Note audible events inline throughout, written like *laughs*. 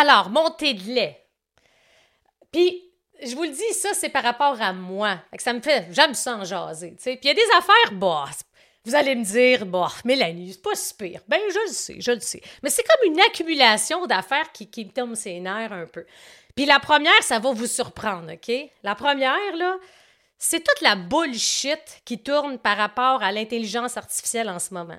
Alors, montée de lait. Puis, je vous le dis, ça, c'est par rapport à moi. Ça me fait, j'aime ça en jaser, tu sais. Puis il y a des affaires, bah, vous allez me dire, bah, Mélanie, c'est pas si pire. Ben, je le sais, je le sais. Mais c'est comme une accumulation d'affaires qui, qui me tombe ses nerfs un peu. Puis la première, ça va vous surprendre, OK? La première, là, c'est toute la bullshit qui tourne par rapport à l'intelligence artificielle en ce moment.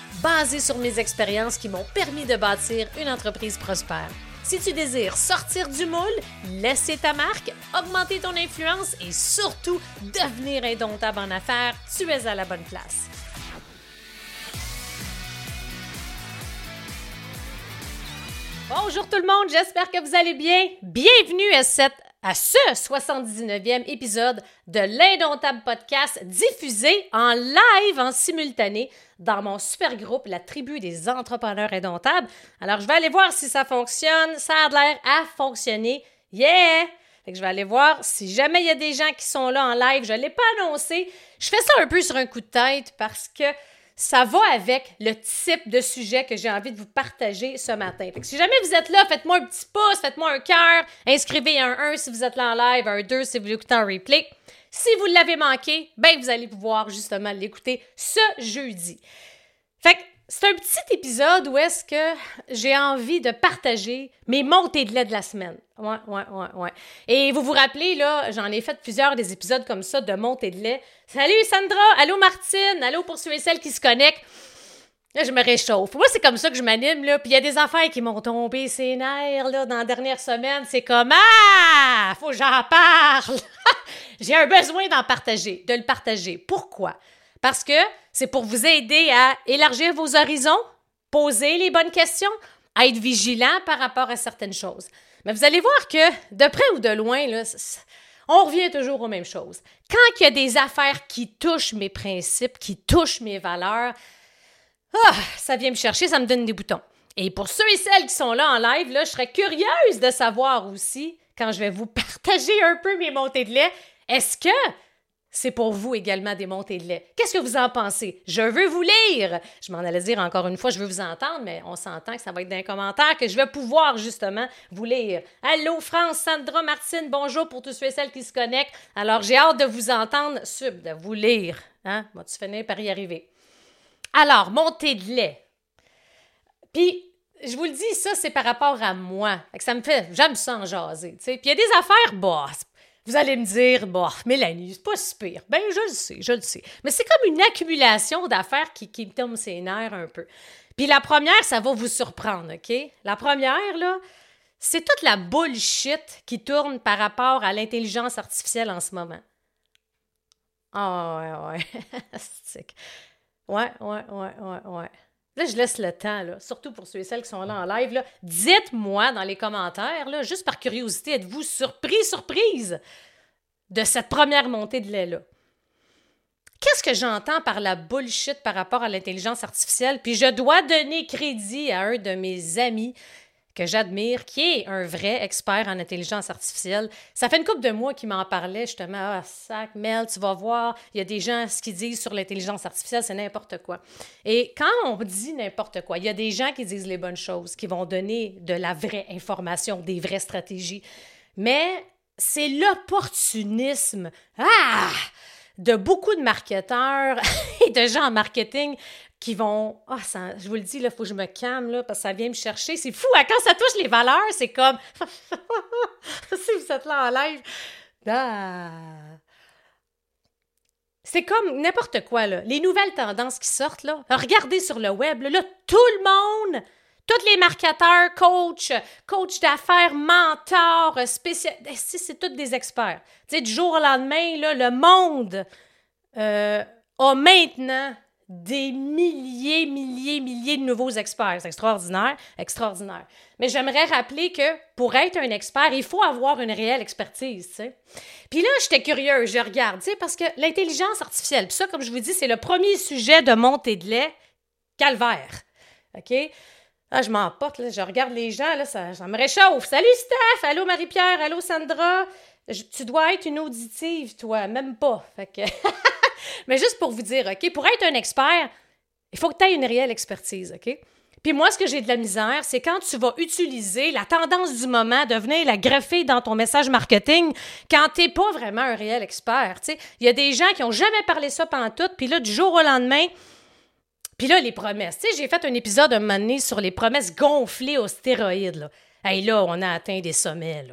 basées sur mes expériences qui m'ont permis de bâtir une entreprise prospère. Si tu désires sortir du moule, laisser ta marque, augmenter ton influence et surtout devenir indomptable en affaires, tu es à la bonne place. Bonjour tout le monde, j'espère que vous allez bien. Bienvenue à cette à ce 79e épisode de l'Indomptable Podcast diffusé en live, en simultané, dans mon super groupe, la tribu des entrepreneurs indomptables. Alors, je vais aller voir si ça fonctionne. Ça a l'air à fonctionner. Yeah! Fait je vais aller voir si jamais il y a des gens qui sont là en live. Je ne l'ai pas annoncé. Je fais ça un peu sur un coup de tête parce que ça va avec le type de sujet que j'ai envie de vous partager ce matin. Si jamais vous êtes là, faites-moi un petit pouce, faites-moi un cœur, inscrivez un 1 si vous êtes là en live, un 2 si vous l'écoutez en replay. Si vous l'avez manqué, ben vous allez pouvoir justement l'écouter ce jeudi. Fait que c'est un petit épisode où est-ce que j'ai envie de partager mes montées de lait de la semaine. Ouais, ouais, ouais, ouais. Et vous vous rappelez, là, j'en ai fait plusieurs des épisodes comme ça de montées de lait. Salut Sandra! Allô Martine! Allô pour ceux et celles qui se connectent. Là, je me réchauffe. Moi, c'est comme ça que je m'anime, là. Puis il y a des affaires qui m'ont tombé ses nerfs, là, dans la dernière semaine. C'est comme Ah! Faut que j'en parle! *laughs* J'ai un besoin d'en partager, de le partager. Pourquoi? Parce que c'est pour vous aider à élargir vos horizons, poser les bonnes questions, à être vigilant par rapport à certaines choses. Mais vous allez voir que, de près ou de loin, on revient toujours aux mêmes choses. Quand il y a des affaires qui touchent mes principes, qui touchent mes valeurs, ah, ça vient me chercher, ça me donne des boutons. Et pour ceux et celles qui sont là en live, je serais curieuse de savoir aussi, quand je vais vous *laughs* partager un peu mes montées de lait, est-ce que c'est pour vous également des montées de lait. Qu'est-ce que vous en pensez? Je veux vous lire. Je m'en allais dire encore une fois, je veux vous entendre, mais on s'entend que ça va être dans les commentaires que je vais pouvoir justement vous lire. Allô France, Sandra, Martine, bonjour pour tous ceux et celles qui se connectent. Alors, j'ai hâte de vous entendre, sub, de vous lire. Hein? Vas-tu finir par y arriver? Alors, montée de lait. Puis, je vous le dis, ça, c'est par rapport à moi. ça me fait, j'aime ça en jaser, tu sais. Puis il y a des affaires, bah, vous allez me dire, bah, Mélanie, c'est pas si pire. Ben, je le sais, je le sais. Mais c'est comme une accumulation d'affaires qui, qui me tombe ses nerfs un peu. Puis la première, ça va vous surprendre, OK? La première, là, c'est toute la bullshit qui tourne par rapport à l'intelligence artificielle en ce moment. Ah, ouais, ouais. *laughs* ouais, ouais, ouais, ouais, ouais. Je laisse le temps, surtout pour ceux et celles qui sont là en live. Dites-moi dans les commentaires, juste par curiosité, êtes-vous surpris, surprise de cette première montée de lait-là? Qu'est-ce que j'entends par la bullshit par rapport à l'intelligence artificielle? Puis je dois donner crédit à un de mes amis que j'admire, qui est un vrai expert en intelligence artificielle. Ça fait une couple de mois qu'il m'en parlait justement. Ah, sac, Mel, tu vas voir, il y a des gens, ce qu'ils disent sur l'intelligence artificielle, c'est n'importe quoi. Et quand on dit n'importe quoi, il y a des gens qui disent les bonnes choses, qui vont donner de la vraie information, des vraies stratégies. Mais c'est l'opportunisme. Ah! de beaucoup de marketeurs *laughs* et de gens en marketing qui vont ah je vous le dis là faut que je me calme là parce que ça vient me chercher c'est fou hein, quand ça touche les valeurs c'est comme *laughs* si vous êtes là en live ah. c'est comme n'importe quoi là les nouvelles tendances qui sortent là regardez sur le web là, tout le monde tous les marketeurs, coach, coach d'affaires, mentors, spécialistes, eh, c'est tous des experts. Tu sais, du jour au lendemain, là, le monde euh, a maintenant des milliers, milliers, milliers de nouveaux experts. C'est extraordinaire, extraordinaire. Mais j'aimerais rappeler que pour être un expert, il faut avoir une réelle expertise. Puis là, j'étais curieuse, je regarde, parce que l'intelligence artificielle, ça, comme je vous dis, c'est le premier sujet de montée de lait calvaire. OK? Ah, je m'emporte, là. Je regarde les gens, là, ça, ça me réchauffe. Salut, Steph! Allô, Marie-Pierre! Allô, Sandra! tu dois être une auditive, toi, même pas. Que... *laughs* Mais juste pour vous dire, OK, pour être un expert, il faut que tu aies une réelle expertise, OK? Puis moi, ce que j'ai de la misère, c'est quand tu vas utiliser la tendance du moment de venir la greffer dans ton message marketing quand tu n'es pas vraiment un réel expert. Il y a des gens qui n'ont jamais parlé ça pendant tout, puis là, du jour au lendemain, puis là, les promesses. J'ai fait un épisode un moment donné sur les promesses gonflées aux stéroïdes. Là. Hey, là, on a atteint des sommets.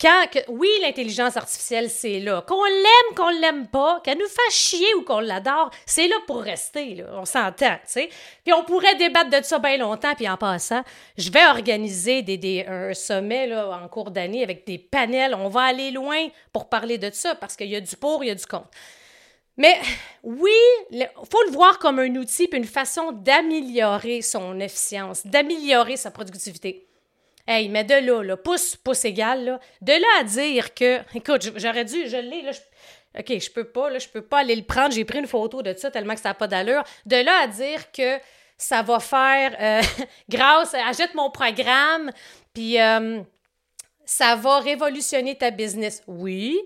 Quand, oui, l'intelligence artificielle, c'est là. Qu'on l'aime, qu'on l'aime pas, qu'elle nous fasse chier ou qu'on l'adore, c'est là pour rester. On s'entend, tu sais. Puis on pourrait débattre de ça bien longtemps, puis en passant, je vais organiser des, des, un sommet, là, en cours d'année avec des panels. On va aller loin pour parler de ça, parce qu'il y a du pour, il y a du contre. Mais oui, il faut le voir comme un outil puis une façon d'améliorer son efficience, d'améliorer sa productivité. Hey, mais de là, là, pouce, pouce égal, là, de là à dire que, écoute, j'aurais dû, je l'ai, là, OK, je peux pas, là, je peux pas aller le prendre, j'ai pris une photo de ça tellement que ça n'a pas d'allure. De là à dire que ça va faire, euh, *laughs* grâce, achète mon programme, puis euh, ça va révolutionner ta business. Oui,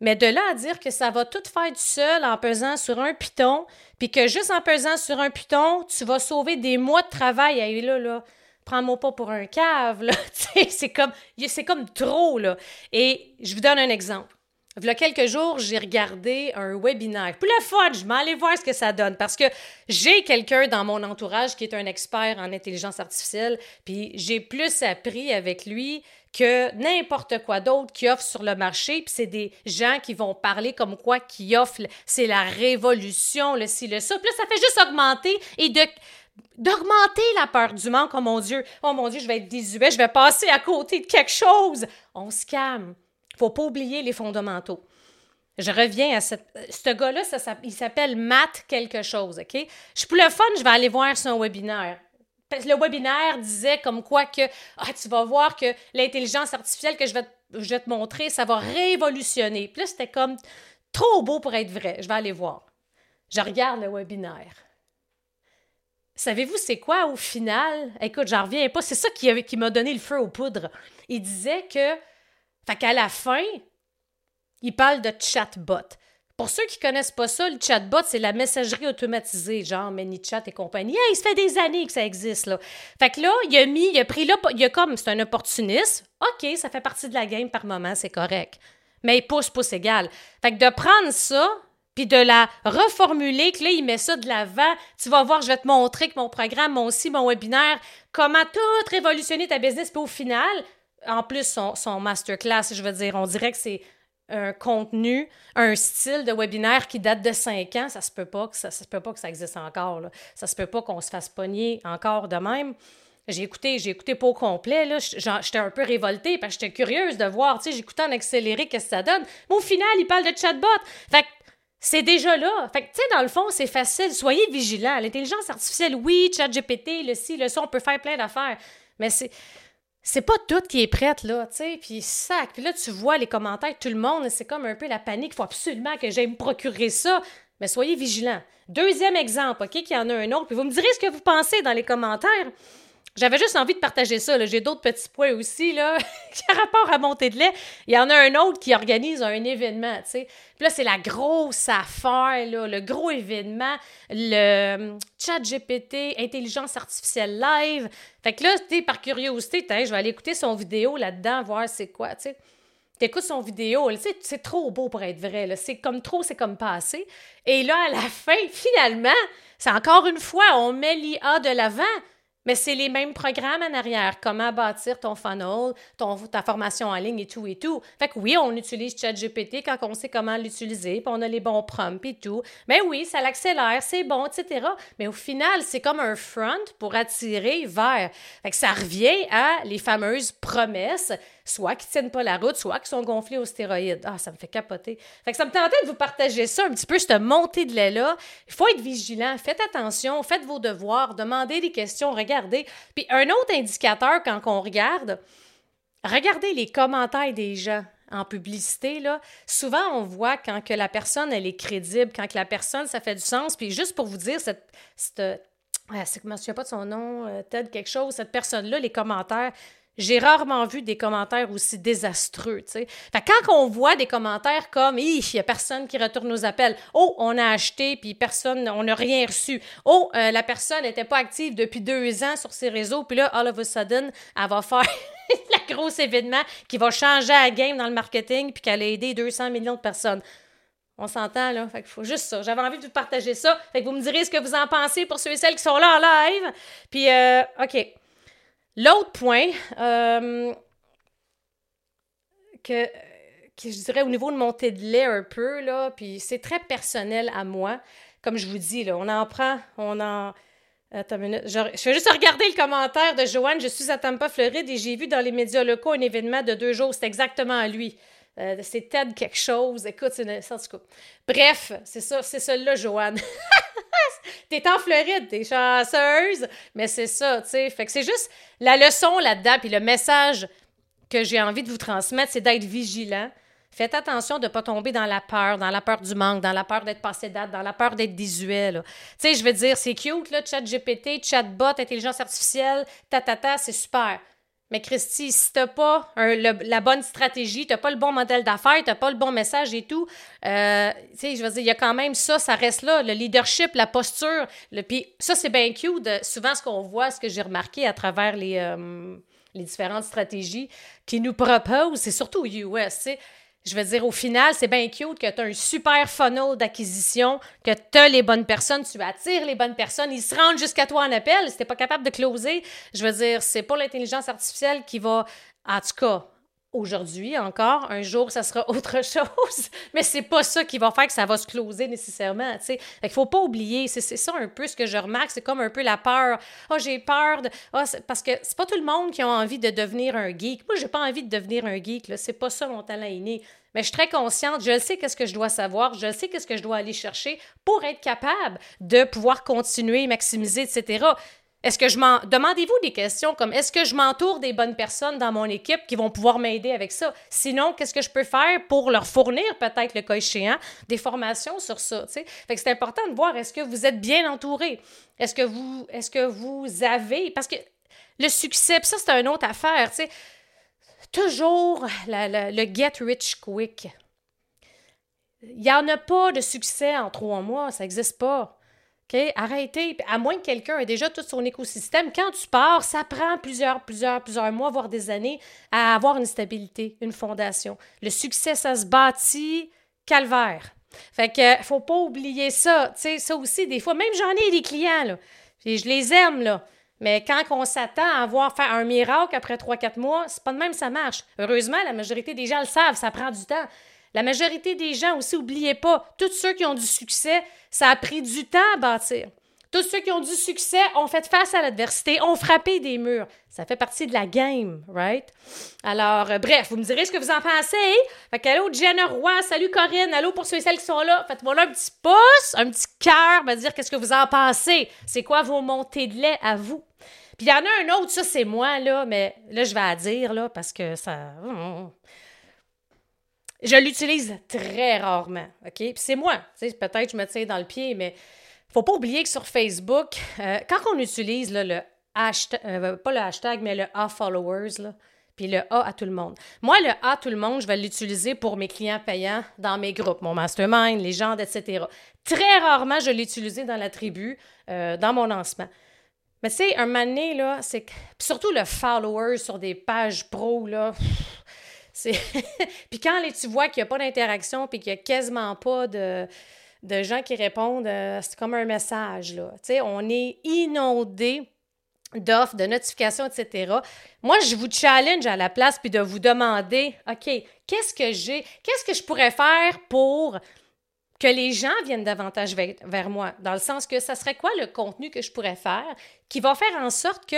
mais de là à dire que ça va tout faire du seul en pesant sur un piton, puis que juste en pesant sur un piton, tu vas sauver des mois de travail. Hey, là, là, prends-moi pas pour un cave, là. *laughs* c'est comme, c'est comme trop, là. Et je vous donne un exemple. Il y a quelques jours, j'ai regardé un webinaire. Pour le fun, je m'allais voir ce que ça donne parce que j'ai quelqu'un dans mon entourage qui est un expert en intelligence artificielle, puis j'ai plus appris avec lui que n'importe quoi d'autre qui offre sur le marché, puis c'est des gens qui vont parler comme quoi qui offrent, c'est la révolution, le ci, le ça. Puis là, ça fait juste augmenter et de d'augmenter la peur du manque. Oh mon Dieu, oh mon Dieu, je vais être désuet, je vais passer à côté de quelque chose. On se calme. Faut pas oublier les fondamentaux. Je reviens à ce gars-là, ça, il s'appelle Matt quelque chose, OK? Je pour le fun, je vais aller voir son webinaire. Le webinaire disait comme quoi que ah, tu vas voir que l'intelligence artificielle que je vais, je vais te montrer, ça va révolutionner. Puis là, c'était comme trop beau pour être vrai. Je vais aller voir. Je regarde le webinaire. Savez-vous c'est quoi au final? Écoute, j'en reviens pas. C'est ça qui, m'a donné le feu aux poudres. Il disait que, fait qu'à la fin, il parle de chatbot. Pour ceux qui connaissent pas ça, le chatbot, c'est la messagerie automatisée, genre ManyChat et compagnie. Hey, ça fait des années que ça existe, là. Fait que là, il a mis, il a pris là, il a comme, c'est un opportuniste. OK, ça fait partie de la game par moment, c'est correct. Mais il pousse, pousse égal. Fait que de prendre ça, puis de la reformuler, que là, il met ça de l'avant. Tu vas voir, je vais te montrer que mon programme, mon aussi, mon webinaire, comment tout révolutionner ta business. Puis au final, en plus, son, masterclass, je veux dire, on dirait que c'est un contenu, un style de webinaire qui date de cinq ans, ça se peut pas que ça, se peut pas que ça existe encore. Ça se peut pas qu'on se fasse pogner encore de même. J'ai écouté, j'ai écouté pas au complet. J'étais un peu révoltée parce que j'étais curieuse de voir, j'écoutais en accéléré qu'est-ce que ça donne. Mais au final, il parle de chatbot. Fait que c'est déjà là. Fait que, tu sais, dans le fond, c'est facile. Soyez vigilants. L'intelligence artificielle, oui, ChatGPT, le ci, le ça, on peut faire plein d'affaires. Mais c'est. C'est pas tout qui est prête, là, tu sais, puis sac. Puis là, tu vois les commentaires, tout le monde, c'est comme un peu la panique. Il faut absolument que j'aille me procurer ça. Mais soyez vigilants. Deuxième exemple, OK, qu'il y en a un autre. Puis vous me direz ce que vous pensez dans les commentaires. J'avais juste envie de partager ça. J'ai d'autres petits points aussi, là, *laughs* ont rapport à monter de lait. Il y en a un autre qui organise un événement, tu sais. Puis là, c'est la grosse affaire, là, le gros événement, le hum, chat GPT, intelligence artificielle live. Fait que là, tu par curiosité, je vais aller écouter son vidéo là-dedans, voir c'est quoi, tu sais. T'écoutes son vidéo, c'est trop beau pour être vrai. C'est comme trop, c'est comme passé. Et là, à la *laughs* fin, finalement, c'est encore une fois, on met l'IA de l'avant. Mais c'est les mêmes programmes en arrière. Comment bâtir ton funnel, ton, ta formation en ligne et tout et tout. Fait que oui, on utilise ChatGPT quand on sait comment l'utiliser, puis on a les bons prompts et tout. Mais oui, ça l'accélère, c'est bon, etc. Mais au final, c'est comme un front pour attirer vers. Fait que ça revient à les fameuses promesses soit qui tiennent pas la route, soit qui sont gonflés aux stéroïdes. Ah, ça me fait capoter. Fait que ça me tentait de vous partager ça un petit peu, cette montée de lait-là. Il faut être vigilant, faites attention, faites vos devoirs, demandez des questions, regardez. Puis un autre indicateur quand on regarde, regardez les commentaires des gens en publicité, là, souvent on voit quand que la personne, elle est crédible, quand que la personne, ça fait du sens. Puis juste pour vous dire, cette, cette je ne pas de son nom, euh, Ted quelque chose, cette personne-là, les commentaires, j'ai rarement vu des commentaires aussi désastreux, tu sais. Fait quand on voit des commentaires comme « il n'y a personne qui retourne nos appels. Oh, on a acheté, puis personne, on n'a rien reçu. Oh, euh, la personne n'était pas active depuis deux ans sur ses réseaux, puis là, all of a sudden, elle va faire *laughs* le gros événement qui va changer la game dans le marketing, puis qu'elle a aidé 200 millions de personnes. On s'entend, là. Fait qu'il faut juste ça. J'avais envie de vous partager ça. Fait que vous me direz ce que vous en pensez pour ceux et celles qui sont là en live. Puis, euh, OK. L'autre point euh, que, je dirais au niveau de montée de lait un peu, là, puis c'est très personnel à moi. Comme je vous dis, là, on en prend, on en. Attends une minute. Je, je vais juste regarder le commentaire de Joanne. Je suis à Tampa, Floride, et j'ai vu dans les médias locaux un événement de deux jours. C'est exactement à lui. Euh, c'est Ted quelque chose. Écoute, c'est une... Bref, c'est ça, c'est celle-là, Joanne. *laughs* t'es en Floride, t'es chanceuse, mais c'est ça, tu sais. Fait que c'est juste la leçon là-dedans, puis le message que j'ai envie de vous transmettre, c'est d'être vigilant. Faites attention de ne pas tomber dans la peur, dans la peur du manque, dans la peur d'être passé date, dans la peur d'être désuet. Tu sais, je veux dire, c'est cute, là, chat GPT, chatbot, intelligence artificielle, ta, ta, ta, c'est super. Mais Christy, si t'as pas la bonne stratégie, t'as pas le bon modèle d'affaires, t'as pas le bon message et tout, euh, tu sais, je veux dire, il y a quand même ça, ça reste là, le leadership, la posture. Le, puis ça, c'est bien cute. souvent, ce qu'on voit, ce que j'ai remarqué à travers les, euh, les différentes stratégies qui nous proposent, c'est surtout US, tu sais, je veux dire, au final, c'est bien cute que tu as un super funnel d'acquisition, que tu as les bonnes personnes, tu attires les bonnes personnes, ils se rendent jusqu'à toi en appel. Si tu pas capable de closer, je veux dire, c'est pas l'intelligence artificielle qui va, en tout cas, aujourd'hui encore. Un jour, ça sera *laughs* autre chose. Mais c'est pas ça qui va faire que ça va se closer nécessairement, tu sais. Fait faut pas oublier, c'est ça un peu ce que je remarque, c'est comme un peu la peur. oh, j'ai peur de... Ah, parce que c'est pas tout le monde qui a envie de devenir un geek. Moi, j'ai pas envie de devenir un geek, là. C'est pas ça mon talent inné. Mais je suis très consciente, je sais qu'est-ce que je dois savoir, je sais qu'est-ce que je dois aller chercher pour être capable de pouvoir continuer, maximiser, etc. Est-ce que je m'en. Demandez-vous des questions comme est-ce que je m'entoure des bonnes personnes dans mon équipe qui vont pouvoir m'aider avec ça? Sinon, qu'est-ce que je peux faire pour leur fournir, peut-être le cas échéant, des formations sur ça? Fait que c'est important de voir est-ce que vous êtes bien entouré? Est-ce que vous est-ce que vous avez. Parce que le succès, ça, c'est une autre affaire. Toujours le get rich quick. Il n'y en a pas de succès en trois mois, ça n'existe pas. Arrêtez. À moins que quelqu'un ait déjà tout son écosystème, quand tu pars, ça prend plusieurs, plusieurs, plusieurs mois, voire des années, à avoir une stabilité, une fondation. Le succès, ça se bâtit calvaire. Fait que faut pas oublier ça. Tu sais, ça aussi, des fois, même j'en ai des clients, je les aime, là. Mais quand on s'attend à voir faire un miracle après 3-4 mois, c'est pas de même ça marche. Heureusement, la majorité des gens le savent, ça prend du temps. La majorité des gens aussi, n'oubliez pas, tous ceux qui ont du succès, ça a pris du temps à bâtir. Tous ceux qui ont du succès ont fait face à l'adversité, ont frappé des murs. Ça fait partie de la game, right? Alors, euh, bref, vous me direz ce que vous en pensez. Fait que, allô, Jenna Roy, salut Corinne, allô pour ceux et celles qui sont là. Faites-moi là un petit pouce, un petit cœur, me dire qu'est-ce que vous en pensez. C'est quoi vos montées de lait à vous? Puis il y en a un autre, ça c'est moi, là, mais là, je vais à dire, là, parce que ça. Je l'utilise très rarement, OK? Puis c'est moi. Peut-être je me tiens dans le pied, mais faut pas oublier que sur Facebook, euh, quand on utilise le hashtag, euh, pas le hashtag, mais le A followers, puis le A à tout le monde. Moi, le A à tout le monde, je vais l'utiliser pour mes clients payants dans mes groupes, mon mastermind, les gens, etc. Très rarement, je l'ai dans la tribu, euh, dans mon lancement. Mais tu sais, un moment là, c'est surtout le follower sur des pages pro, là. *laughs* puis quand tu vois qu'il n'y a pas d'interaction puis qu'il n'y a quasiment pas de, gens qui répondent, euh, c'est comme un message. Là. on est inondé d'offres, de notifications, etc. Moi, je vous challenge à la place puis de vous demander, OK, qu'est-ce que j'ai, qu'est-ce que je pourrais faire pour que les gens viennent davantage vers, moi, dans le sens que ça serait quoi le contenu que je pourrais faire qui va faire en sorte que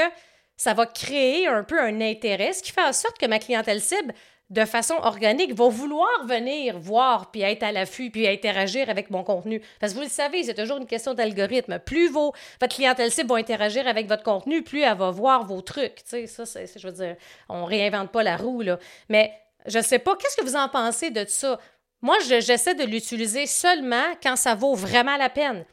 ça va créer un peu un intérêt, ce qui fait en sorte que ma clientèle cible, de façon organique, va vouloir venir voir, puis être à l'affût, puis interagir avec mon contenu. Parce que vous le savez, c'est toujours une question d'algorithme. Plus vos, votre clientèle cible va interagir avec votre contenu, plus elle va voir vos trucs. Tu sais, ça, je veux dire, on réinvente pas la roue, là. Mais je sais pas, qu'est-ce que vous en pensez de ça? Moi, j'essaie de l'utiliser seulement quand ça vaut vraiment la peine.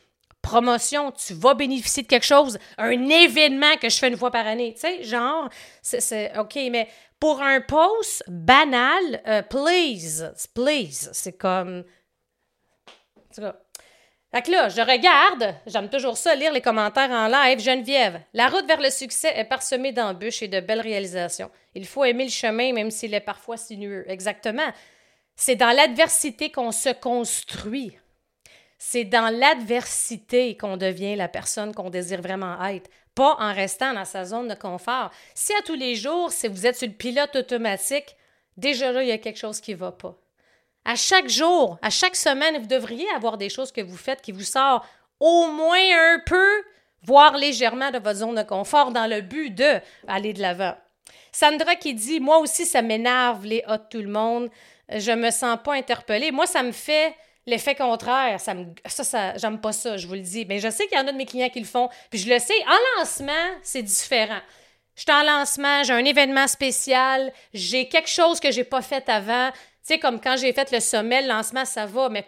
Promotion, tu vas bénéficier de quelque chose, un événement que je fais une fois par année. Tu sais, genre, c'est OK, mais pour un post banal, euh, please, please, c'est comme. Fait que là, je regarde, j'aime toujours ça, lire les commentaires en live. Geneviève, la route vers le succès est parsemée d'embûches et de belles réalisations. Il faut aimer le chemin, même s'il est parfois sinueux. Exactement. C'est dans l'adversité qu'on se construit. C'est dans l'adversité qu'on devient la personne qu'on désire vraiment être, pas en restant dans sa zone de confort. Si à tous les jours, si vous êtes sur le pilote automatique, déjà là, il y a quelque chose qui ne va pas. À chaque jour, à chaque semaine, vous devriez avoir des choses que vous faites qui vous sortent au moins un peu, voire légèrement de votre zone de confort dans le but de aller de l'avant. Sandra qui dit Moi aussi, ça m'énerve les hot tout le monde je me sens pas interpellée. Moi, ça me fait l'effet contraire. Ça, me, ça, ça j'aime pas ça, je vous le dis. Mais je sais qu'il y en a de mes clients qui le font. Puis je le sais, en lancement, c'est différent. Je suis en lancement, j'ai un événement spécial, j'ai quelque chose que j'ai pas fait avant. Tu sais, comme quand j'ai fait le sommet, le lancement, ça va, mais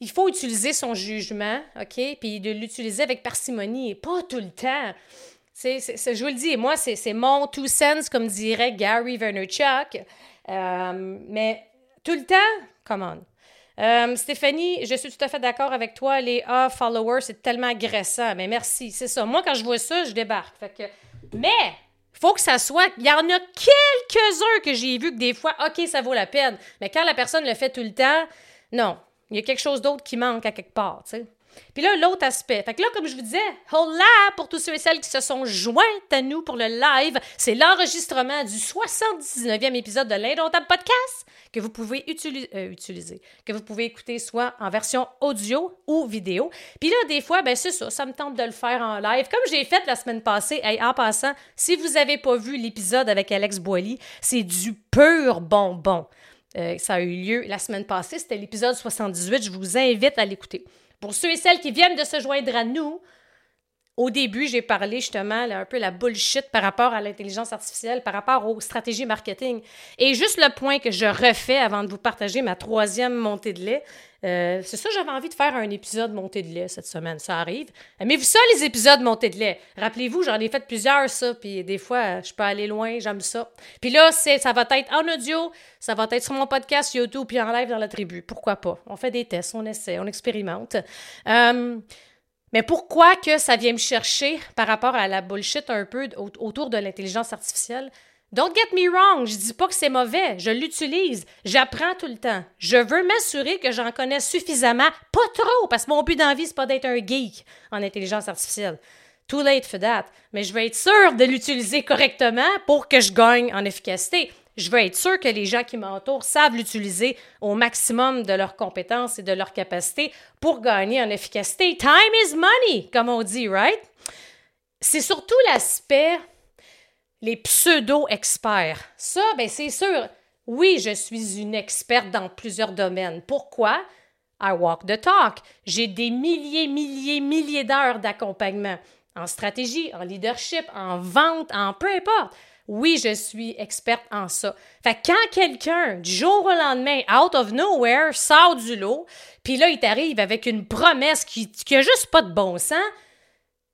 il faut utiliser son jugement, OK? Puis de l'utiliser avec parcimonie et pas tout le temps. C'est, je vous le dis, moi, c'est, mon two cents, comme dirait Gary Vaynerchuk. Euh, mais tout le temps, come. Euh, Stéphanie, je suis tout à fait d'accord avec toi. Les A followers, c'est tellement agressant. Mais merci, c'est ça. Moi, quand je vois ça, je débarque. Fait que... Mais, faut que ça soit. Il y en a quelques-uns que j'ai vu que des fois, OK, ça vaut la peine. Mais quand la personne le fait tout le temps, non. Il y a quelque chose d'autre qui manque à quelque part. Puis là, l'autre aspect. Fait que là, comme je vous disais, hola pour tous ceux et celles qui se sont joints à nous pour le live. C'est l'enregistrement du 79e épisode de l'Indomptable Podcast que vous pouvez euh, utiliser, que vous pouvez écouter soit en version audio ou vidéo. Puis là, des fois, ben c'est ça, ça me tente de le faire en live, comme j'ai fait la semaine passée. en passant, si vous n'avez pas vu l'épisode avec Alex Boily, c'est du pur bonbon. Euh, ça a eu lieu la semaine passée, c'était l'épisode 78. Je vous invite à l'écouter. Pour ceux et celles qui viennent de se joindre à nous, au début, j'ai parlé justement un peu la bullshit par rapport à l'intelligence artificielle, par rapport aux stratégies marketing. Et juste le point que je refais avant de vous partager ma troisième montée de lait, euh, c'est ça, j'avais envie de faire un épisode montée de lait cette semaine. Ça arrive. Mais vous ça, les épisodes montée de lait? Rappelez-vous, j'en ai fait plusieurs, ça, puis des fois, je peux aller loin, j'aime ça. Puis là, ça va être en audio, ça va être sur mon podcast YouTube, puis en live dans la tribu. Pourquoi pas? On fait des tests, on essaie, on expérimente. Euh, mais pourquoi que ça vient me chercher par rapport à la bullshit un peu autour de l'intelligence artificielle? Don't get me wrong, je dis pas que c'est mauvais, je l'utilise, j'apprends tout le temps. Je veux m'assurer que j'en connais suffisamment, pas trop, parce que mon but d'envie, c'est pas d'être un geek en intelligence artificielle. Too late for that. Mais je veux être sûr de l'utiliser correctement pour que je gagne en efficacité. Je veux être sûr que les gens qui m'entourent savent l'utiliser au maximum de leurs compétences et de leurs capacités pour gagner en efficacité. Time is money, comme on dit, right? C'est surtout l'aspect les pseudo-experts. Ça, ben c'est sûr. Oui, je suis une experte dans plusieurs domaines. Pourquoi? I walk the talk. J'ai des milliers, milliers, milliers d'heures d'accompagnement en stratégie, en leadership, en vente, en peu importe. Oui, je suis experte en ça. Fait que quand quelqu'un, du jour au lendemain, out of nowhere, sort du lot, puis là, il t'arrive avec une promesse qui, qui a juste pas de bon sens,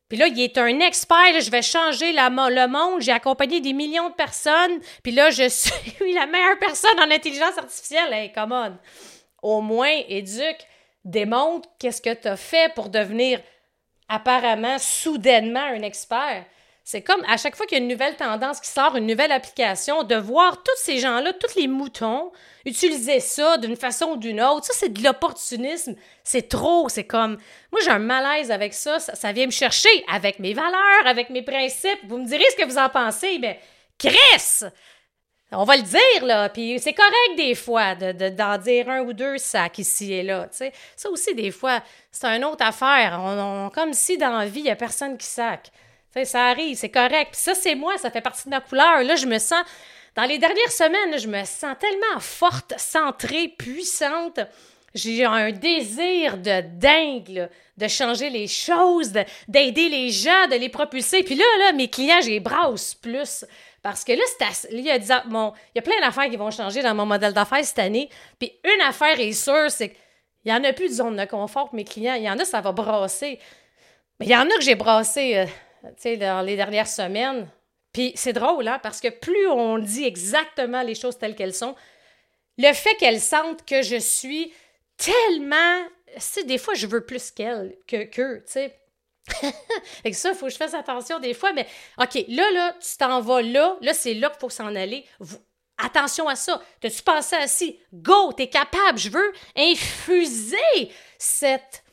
puis là, il est un expert, je vais changer le monde, j'ai accompagné des millions de personnes, puis là, je *laughs* suis la meilleure personne en intelligence artificielle. Hey, come on! Au moins, éduque, démontre qu'est-ce que tu as fait pour devenir apparemment, soudainement, un expert. C'est comme à chaque fois qu'il y a une nouvelle tendance qui sort, une nouvelle application, de voir tous ces gens-là, tous les moutons, utiliser ça d'une façon ou d'une autre. Ça, c'est de l'opportunisme. C'est trop. C'est comme. Moi, j'ai un malaise avec ça. ça. vient me chercher avec mes valeurs, avec mes principes. Vous me direz ce que vous en pensez, mais Chris! On va le dire, là. Puis c'est correct des fois d'en de, dire un ou deux sacs ici et là. Ça aussi, des fois, c'est une autre affaire. On, comme si dans la vie, il n'y a personne qui sac ça arrive, c'est correct. Puis ça, c'est moi, ça fait partie de ma couleur. Là, je me sens. Dans les dernières semaines, je me sens tellement forte, centrée, puissante. J'ai un désir de dingue, de changer les choses, d'aider les gens, de les propulser. Puis là, là mes clients, j'ai les brasse plus. Parce que là, il y, a, bon, il y a plein d'affaires qui vont changer dans mon modèle d'affaires cette année. Puis une affaire est sûre, c'est qu'il n'y en a plus de zone de confort pour mes clients. Il y en a, ça va brasser. Mais il y en a que j'ai brassé. Euh, dans les dernières semaines. Puis c'est drôle, hein, parce que plus on dit exactement les choses telles qu'elles sont, le fait qu'elles sentent que je suis tellement. Tu des fois, je veux plus qu'elles, que qu'eux, tu sais. *laughs* Et ça, il faut que je fasse attention des fois, mais OK, là, là, tu t'en vas là, là, c'est là qu'il faut s'en aller. attention à ça. T'as-tu pensé à ci? Go, t'es capable. Je veux infuser cette,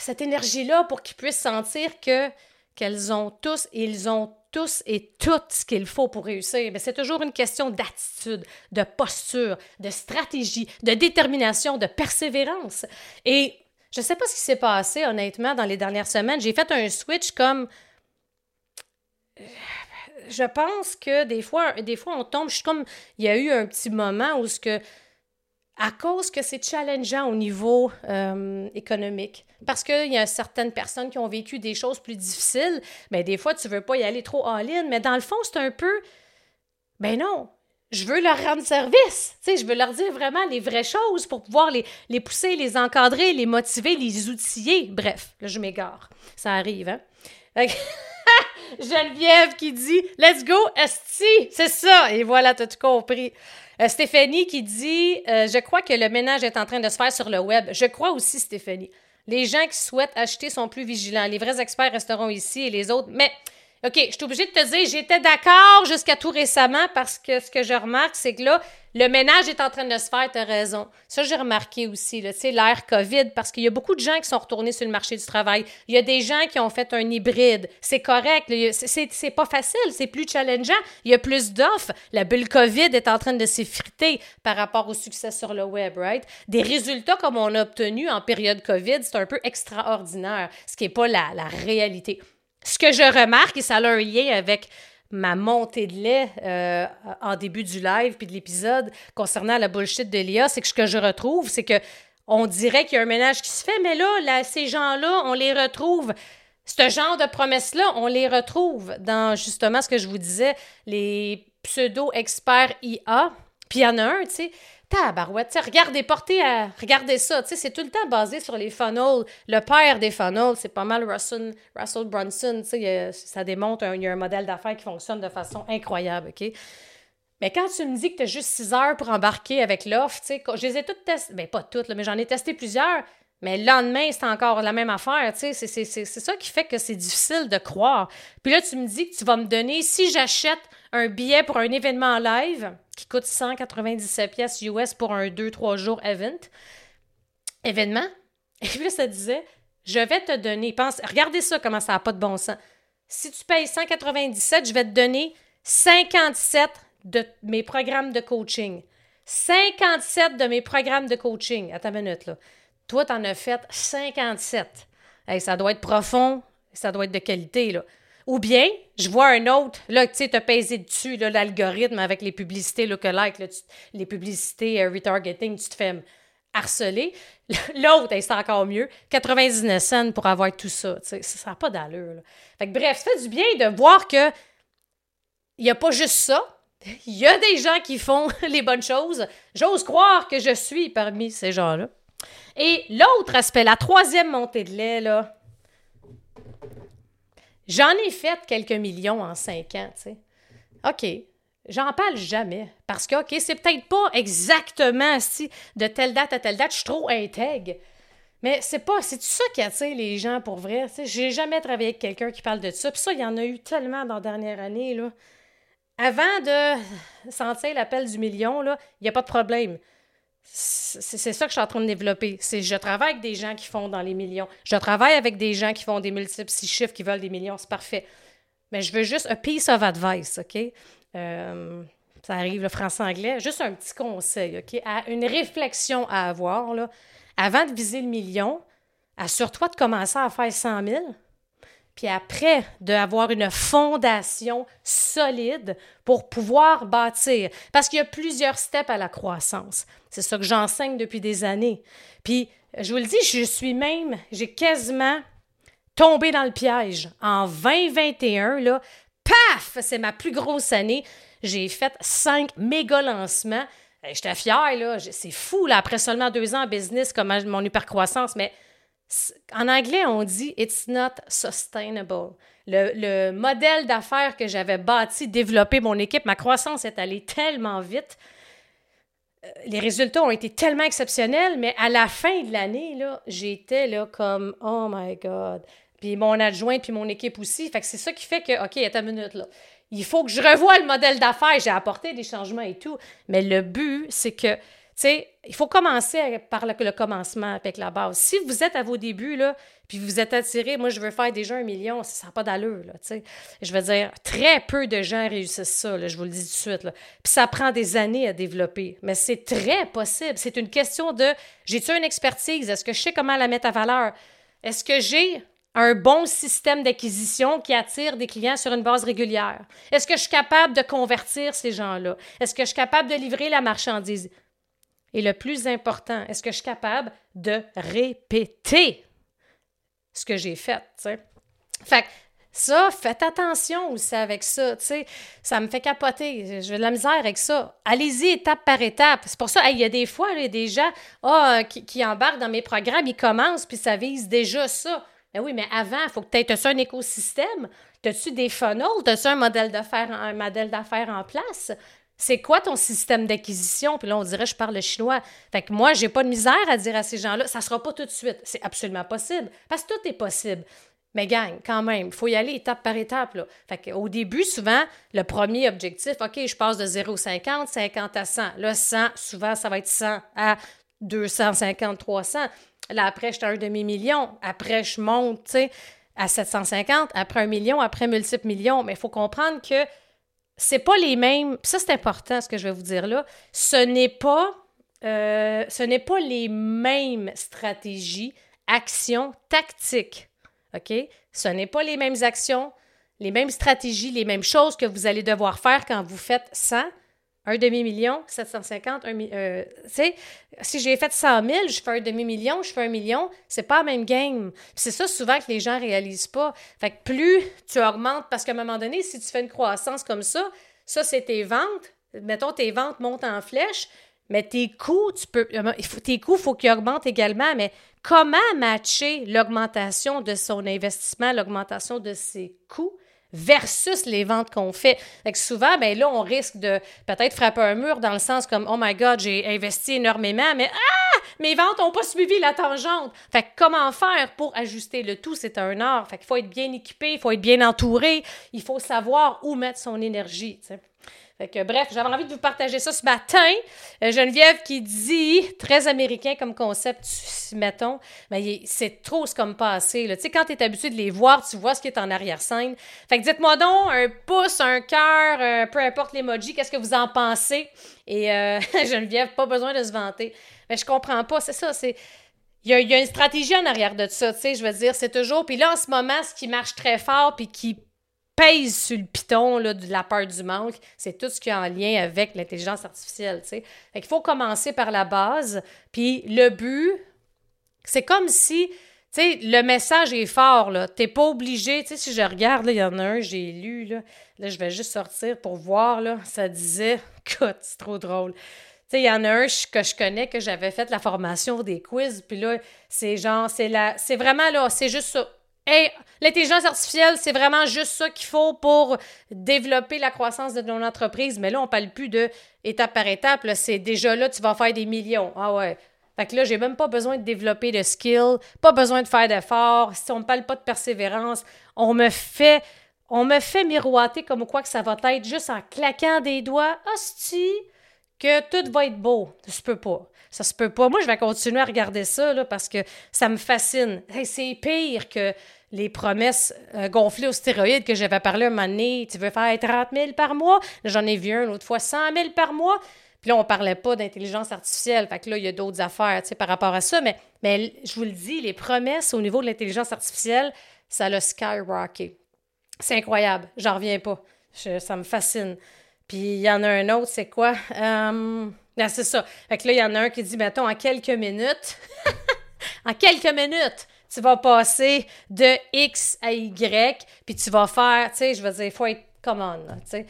cette énergie-là pour qu'ils puissent sentir que qu'elles ont tous et ils ont tous et tout ce qu'il faut pour réussir. Mais c'est toujours une question d'attitude, de posture, de stratégie, de détermination, de persévérance. Et je ne sais pas ce qui s'est passé, honnêtement, dans les dernières semaines. J'ai fait un switch comme. Je pense que des fois, des fois, on tombe. Je suis comme. Il y a eu un petit moment où ce que à cause que c'est challengeant au niveau euh, économique. Parce qu'il y a certaines personnes qui ont vécu des choses plus difficiles, mais des fois, tu veux pas y aller trop all-in, mais dans le fond, c'est un peu, ben non, je veux leur rendre service. Tu sais, je veux leur dire vraiment les vraies choses pour pouvoir les, les pousser, les encadrer, les motiver, les outiller. Bref, là, je m'égare. Ça arrive, hein? *laughs* Geneviève qui dit Let's go, Esti! C'est ça! Et voilà, t'as tout compris. Euh, Stéphanie qui dit euh, Je crois que le ménage est en train de se faire sur le web. Je crois aussi, Stéphanie. Les gens qui souhaitent acheter sont plus vigilants. Les vrais experts resteront ici et les autres. Mais OK, je suis obligée de te dire, j'étais d'accord jusqu'à tout récemment parce que ce que je remarque, c'est que là, le ménage est en train de se faire, tu as raison. Ça, j'ai remarqué aussi, l'ère COVID, parce qu'il y a beaucoup de gens qui sont retournés sur le marché du travail. Il y a des gens qui ont fait un hybride. C'est correct. C'est pas facile, c'est plus challengeant. Il y a plus d'offres. La bulle COVID est en train de s'effriter par rapport au succès sur le web, right? Des résultats comme on a obtenu en période COVID, c'est un peu extraordinaire, ce qui n'est pas la, la réalité. Ce que je remarque, et ça a un lien avec ma montée de lait euh, en début du live puis de l'épisode concernant la bullshit de Léa, c'est que ce que je retrouve, c'est que on dirait qu'il y a un ménage qui se fait, mais là, ces gens-là, on les retrouve. Ce genre de promesses-là, on les retrouve dans justement ce que je vous disais, les pseudo-experts IA. Puis il y en a un, tu sais, Tabarouette, regardez, portez à. Regardez ça, tu c'est tout le temps basé sur les funnels. Le père des funnels, c'est pas mal Russell, Russell Brunson, ça démontre qu'il y a un modèle d'affaires qui fonctionne de façon incroyable, OK? Mais quand tu me dis que tu juste 6 heures pour embarquer avec l'offre, tu sais, je les ai toutes testées, bien pas toutes, mais j'en ai testé plusieurs, mais le lendemain, c'est encore la même affaire, tu sais, c'est ça qui fait que c'est difficile de croire. Puis là, tu me dis que tu vas me donner, si j'achète un billet pour un événement live, qui coûte 197 pièces US pour un 2-3 jours event, événement? *laughs* Et puis ça disait, je vais te donner, pense, regardez ça comment ça n'a pas de bon sens. Si tu payes 197, je vais te donner 57 de mes programmes de coaching. 57 de mes programmes de coaching. À ta minute, là. Toi, tu en as fait 57. ça doit être profond, ça doit être de qualité, là. Ou bien, je vois un autre, là, tu sais, te pesé dessus, l'algorithme avec les publicités lookalike, là, les publicités euh, retargeting, tu te fais harceler. *laughs* L'autre, c'est encore mieux, 99 cents pour avoir tout ça. Ça n'a pas d'allure. Fait que, bref, ça fait du bien de voir que il n'y a pas juste ça. Il *laughs* y a des gens qui font *laughs* les bonnes choses. J'ose croire que je suis parmi ces gens-là. Et l'autre aspect, la troisième montée de lait, là, J'en ai fait quelques millions en cinq ans, tu sais. OK, j'en parle jamais. Parce que, OK, c'est peut-être pas exactement si de telle date à telle date, je suis trop intègre. Mais c'est pas, c'est ça qui attire les gens pour vrai. J'ai jamais travaillé avec quelqu'un qui parle de ça. Puis ça, il y en a eu tellement dans la dernière année. Là. Avant de sentir l'appel du million, il n'y a pas de problème. C'est ça que je suis en train de développer. C'est je travaille avec des gens qui font dans les millions. Je travaille avec des gens qui font des multiples six chiffres, qui veulent des millions. C'est parfait. Mais je veux juste un piece of advice, OK? Euh, ça arrive le français-anglais. Juste un petit conseil, OK? À une réflexion à avoir, là. Avant de viser le million, assure-toi de commencer à faire 100 000 puis après d'avoir une fondation solide pour pouvoir bâtir. Parce qu'il y a plusieurs steps à la croissance. C'est ça que j'enseigne depuis des années. Puis, je vous le dis, je suis même, j'ai quasiment tombé dans le piège. En 2021, là, paf, c'est ma plus grosse année. J'ai fait cinq méga lancements. J'étais fière, là. C'est fou, là, après seulement deux ans en business, comme mon hypercroissance, mais en anglais, on dit It's not sustainable. Le, modèle d'affaires que j'avais bâti, développé mon équipe, ma croissance est allée tellement vite. Euh, les résultats ont été tellement exceptionnels, mais à la fin de l'année, j'étais là comme Oh my God. Puis mon adjoint, puis mon équipe aussi. Fait que c'est ça qui fait que, OK, attends une minute là. Il faut que je revoie le modèle d'affaires. J'ai apporté des changements et tout. Mais le but, c'est que sais, il faut commencer par le, commencement avec la base. Si vous êtes à vos débuts, là, puis vous êtes attiré, moi, je veux faire déjà un million, ça n'a pas d'allure, là, tu sais. Je veux dire, très peu de gens réussissent ça, là, je vous le dis tout de suite, là. Puis ça prend des années à développer, mais c'est très possible. C'est une question de, j'ai-tu une expertise? Est-ce que je sais comment la mettre à valeur? Est-ce que j'ai un bon système d'acquisition qui attire des clients sur une base régulière? Est-ce que je suis capable de convertir ces gens-là? Est-ce que je suis capable de livrer la marchandise? Et le plus important, est-ce que je suis capable de répéter ce que j'ai fait? T'sais? Fait que ça, faites attention aussi avec ça. sais, Ça me fait capoter. J'ai de la misère avec ça. Allez-y étape par étape. C'est pour ça, il y a des fois, là, des gens oh, qui, qui, embarquent dans mes programmes, ils commencent, puis ça vise déjà ça. Mais oui, mais avant, il faut que tu aies un écosystème? As-tu des funnels? As-tu un modèle d'affaires un modèle d'affaires en place? C'est quoi ton système d'acquisition? Puis là, on dirait, je parle chinois. Fait que moi, j'ai pas de misère à dire à ces gens-là, ça sera pas tout de suite. C'est absolument possible. Parce que tout est possible. Mais gang, quand même, il faut y aller étape par étape. Là. Fait qu'au début, souvent, le premier objectif, OK, je passe de 0,50, 50 à 100. Là, 100, souvent, ça va être 100 à 250, 300. Là, après, je suis à un demi-million. Après, je monte, tu sais, à 750. Après, un million. Après, multiple millions. Mais il faut comprendre que c'est pas les mêmes. Ça, c'est important ce que je vais vous dire là. Ce n'est pas, euh, ce n'est pas les mêmes stratégies, actions, tactiques. OK? Ce n'est pas les mêmes actions, les mêmes stratégies, les mêmes choses que vous allez devoir faire quand vous faites 100 un demi-million, 750, un euh, si j'ai fait 100 000, je fais un demi-million, je fais un million, c'est pas la même game. C'est ça souvent que les gens réalisent pas. Fait que plus tu augmentes, parce qu'à un moment donné, si tu fais une croissance comme ça, ça, c'est tes ventes. Mettons, tes ventes montent en flèche, mais tes coûts, tu peux, euh, tes coûts, faut qu'ils augmentent également. Mais comment matcher l'augmentation de son investissement, l'augmentation de ses coûts versus les ventes qu'on fait. Fait que souvent, ben là, on risque de peut-être frapper un mur dans le sens comme Oh my God, j'ai investi énormément, mais ah! Mes ventes n'ont pas suivi la tangente. Fait que comment faire pour ajuster le tout? C'est un art. Fait qu'il faut être bien équipé, il faut être bien entouré, il faut savoir où mettre son énergie. Fait que, bref, j'avais envie de vous partager ça ce matin. Euh, Geneviève qui dit, très américain comme concept, mettons, mais c'est trop ce comme passé. Tu sais, quand tu es habitué de les voir, tu vois ce qui est en arrière-scène. Fait que dites-moi donc, un pouce, un cœur, euh, peu importe l'emoji, qu'est-ce que vous en pensez? Et euh, *laughs* Geneviève, pas besoin de se vanter. Mais je comprends pas, c'est ça, c'est... Il y, a, une stratégie en arrière de ça, tu sais, je veux dire, c'est toujours... Puis là, en ce moment, ce qui marche très fort, puis qui pèse sur le piton là, de la peur du manque, c'est tout ce qui est en lien avec l'intelligence artificielle. Fait qu'il faut commencer par la base. Puis le but, c'est comme si, tu sais, le message est fort, là. T'es pas obligé, tu sais, si je regarde, il y en a un, j'ai lu, là. Là, je vais juste sortir pour voir, là. Ça disait, *laughs* écoute, c'est trop drôle. Tu sais, il y en a un que je connais, que j'avais fait la formation des quiz, puis là, c'est genre, c'est la, c'est vraiment, là, c'est juste ça Hey, l'intelligence artificielle, c'est vraiment juste ça qu'il faut pour développer la croissance de ton entreprise. Mais là, on parle plus de étape par étape. C'est déjà là, tu vas faire des millions. Ah ouais. Fait que là, j'ai même pas besoin de développer de skills, pas besoin de faire d'efforts. Si on me parle pas de persévérance, on me fait on me fait miroiter comme quoi que ça va être juste en claquant des doigts. Hostie, que tout va être beau. Ça se peut pas. Ça se peut pas. Moi, je vais continuer à regarder ça là, parce que ça me fascine. c'est pire que les promesses euh, gonflées aux stéroïdes que j'avais parlé un moment donné. Tu veux faire 30 000 par mois? J'en ai vu un l'autre fois, 100 000 par mois. Puis là, on parlait pas d'intelligence artificielle. Fait que là, il y a d'autres affaires par rapport à ça. Mais, je vous le dis, les promesses au niveau de l'intelligence artificielle, ça l'a skyrocké. C'est incroyable. J'en reviens pas. ça me fascine. Puis il y en a un autre, c'est quoi? Euh, ah, c'est ça. Fait que là, il y en a un qui dit, mettons, en quelques minutes, *laughs* en quelques minutes, tu vas passer de X à Y, puis tu vas faire, tu sais, je veux dire, il faut être common, tu sais.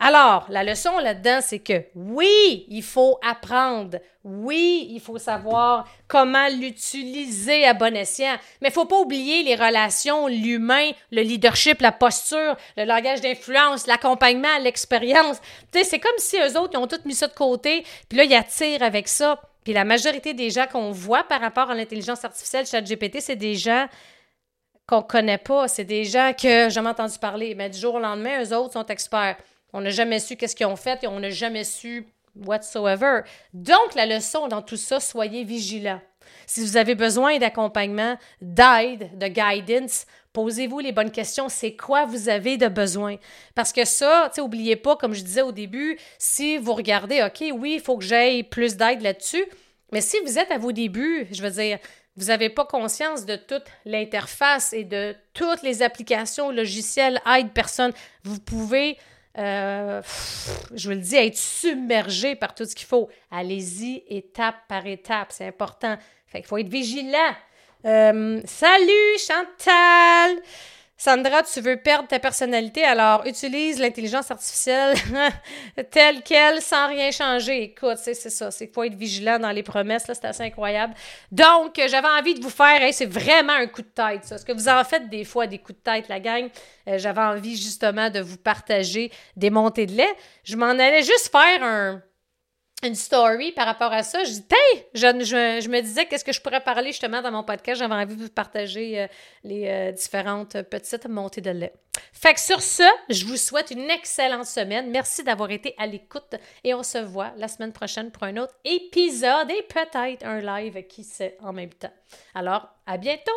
Alors, la leçon là-dedans, c'est que oui, il faut apprendre. Oui, il faut savoir comment l'utiliser à bon escient. Mais il faut pas oublier les relations, l'humain, le leadership, la posture, le langage d'influence, l'accompagnement, l'expérience. Tu sais, c'est comme si eux autres, ils ont tout mis ça de côté, puis là, ils attirent avec ça. Puis la majorité des gens qu'on voit par rapport à l'intelligence artificielle, chat GPT, c'est des gens qu'on connaît pas. C'est des gens que j'ai jamais entendu parler. Mais du jour au lendemain, eux autres sont experts. On n'a jamais su qu'est-ce qu'ils ont fait et on n'a jamais su whatsoever. Donc, la leçon dans tout ça, soyez vigilants. Si vous avez besoin d'accompagnement, d'aide, de guidance, posez-vous les bonnes questions. C'est quoi vous avez de besoin? Parce que ça, tu pas, comme je disais au début, si vous regardez, OK, oui, il faut que j'aille plus d'aide là-dessus, mais si vous êtes à vos débuts, je veux dire, vous n'avez pas conscience de toute l'interface et de toutes les applications, logiciels, aide personne, vous pouvez euh, je vous le dis, être submergé par tout ce qu'il faut. Allez-y étape par étape, c'est important. Fait qu'il faut être vigilant. Euh, salut Chantal! Sandra, tu veux perdre ta personnalité, alors utilise l'intelligence artificielle *laughs* telle qu'elle sans rien changer. Écoute, c'est ça, c'est faut être vigilant dans les promesses, là, c'est assez incroyable. Donc, j'avais envie de vous faire, c'est vraiment un coup de tête, ça. Ce que vous en faites des fois, des coups de tête, la gang, euh, j'avais envie justement de vous partager des montées de lait. Je m'en allais juste faire un une story par rapport à ça. Je dis, je, je, me disais qu'est-ce que je pourrais parler justement dans mon podcast? J'avais envie de vous partager euh, les euh, différentes petites montées de lait. Fait que sur ce, je vous souhaite une excellente semaine. Merci d'avoir été à l'écoute et on se voit la semaine prochaine pour un autre épisode et peut-être un live qui sait en même temps. Alors, à bientôt!